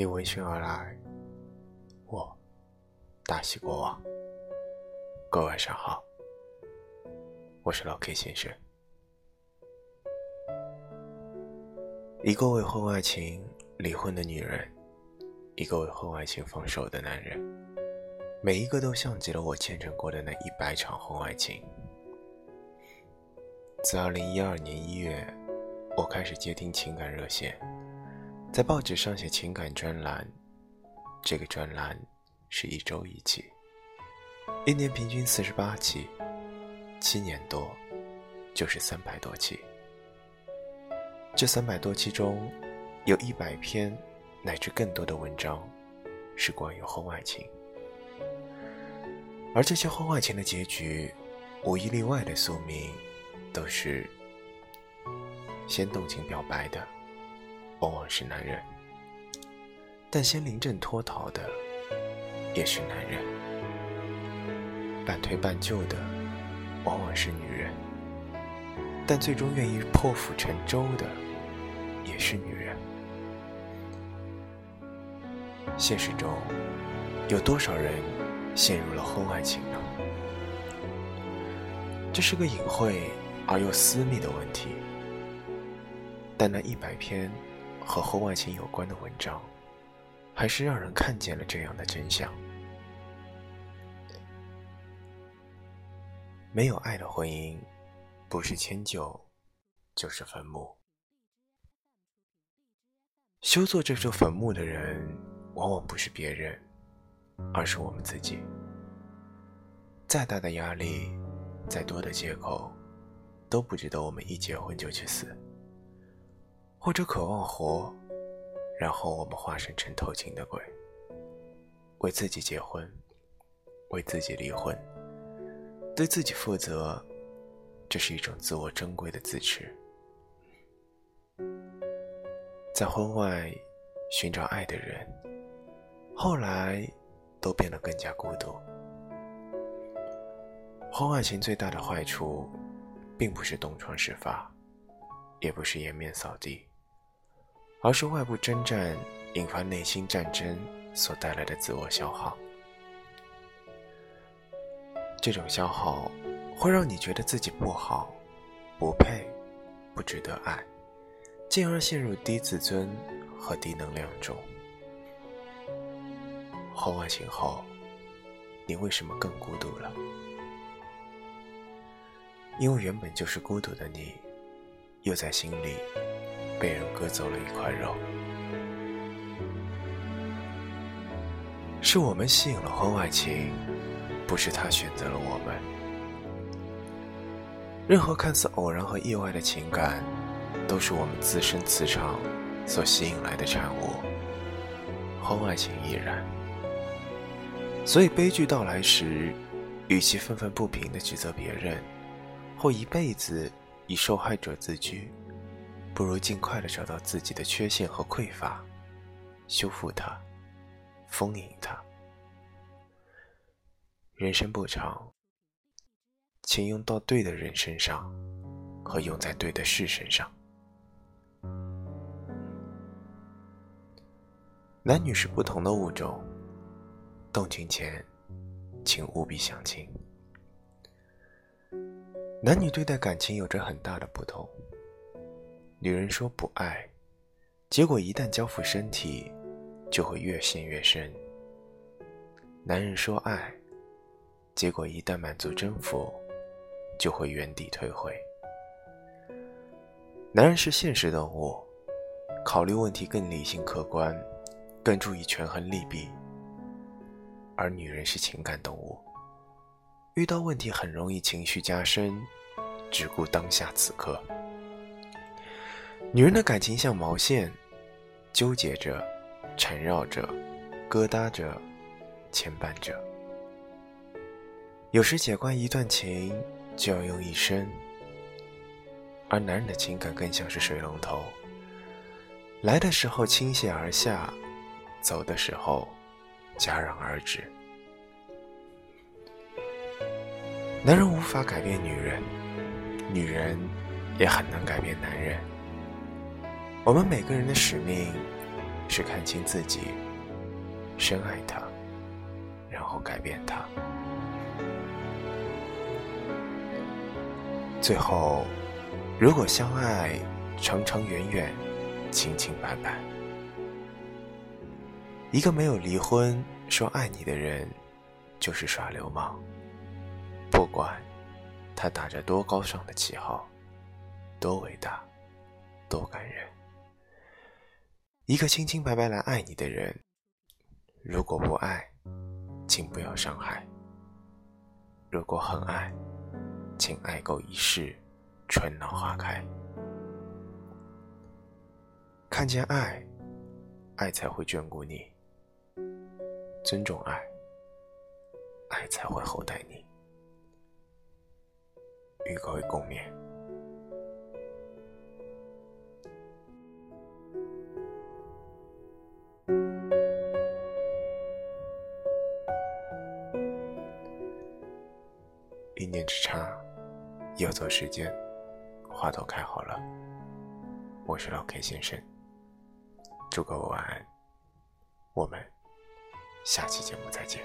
你闻讯而来，我大喜过望。各位晚上好，我是老 K 先生。一个为婚外情离婚的女人，一个为婚外情放手的男人，每一个都像极了我见证过的那一百场婚外情。自二零一二年一月，我开始接听情感热线。在报纸上写情感专栏，这个专栏是一周一期，一年平均四十八期，七年多就是三百多期。这三百多期中，有一百篇乃至更多的文章是关于婚外情，而这些婚外情的结局，无一例外的宿命都是先动情表白的。往往是男人，但先临阵脱逃的也是男人；半推半就的往往是女人，但最终愿意破釜沉舟的也是女人。现实中，有多少人陷入了婚外情呢？这是个隐晦而又私密的问题，但那一百篇。和婚外情有关的文章，还是让人看见了这样的真相：没有爱的婚姻，不是迁就，就是坟墓。修做这座坟墓的人，往往不是别人，而是我们自己。再大的压力，再多的借口，都不值得我们一结婚就去死。或者渴望活，然后我们化身成偷情的鬼，为自己结婚，为自己离婚，对自己负责，这是一种自我珍贵的自持。在婚外寻找爱的人，后来都变得更加孤独。婚外情最大的坏处，并不是东窗事发，也不是颜面扫地。而是外部征战引发内心战争所带来的自我消耗，这种消耗会让你觉得自己不好、不配、不值得爱，进而陷入低自尊和低能量中。婚外情后，你为什么更孤独了？因为原本就是孤独的你，又在心里。被人割走了一块肉，是我们吸引了婚外情，不是他选择了我们。任何看似偶然和意外的情感，都是我们自身磁场所吸引来的产物。婚外情亦然。所以悲剧到来时，与其愤愤不平地指责别人，或一辈子以受害者自居。不如尽快的找到自己的缺陷和匮乏，修复它，丰盈它。人生不长，请用到对的人身上，和用在对的事身上。男女是不同的物种，动情前，请务必想清。男女对待感情有着很大的不同。女人说不爱，结果一旦交付身体，就会越陷越深。男人说爱，结果一旦满足征服，就会原地退回。男人是现实动物，考虑问题更理性客观，更注意权衡利弊；而女人是情感动物，遇到问题很容易情绪加深，只顾当下此刻。女人的感情像毛线，纠结着，缠绕着，疙瘩着，牵绊着。有时解关一段情就要用一生，而男人的情感更像是水龙头，来的时候倾泻而下，走的时候戛然而止。男人无法改变女人，女人也很难改变男人。我们每个人的使命，是看清自己，深爱他，然后改变他。最后，如果相爱，长长远远，清清白白。一个没有离婚说爱你的人，就是耍流氓。不管他打着多高尚的旗号，多伟大，多感人。一个清清白白来爱你的人，如果不爱，请不要伤害；如果很爱，请爱够一世，春暖花开。看见爱，爱才会眷顾你；尊重爱，爱才会厚待你。与各位共勉。一念之差，要走时间，花都开好了。我是老 K 先生，祝各位晚安。我们下期节目再见。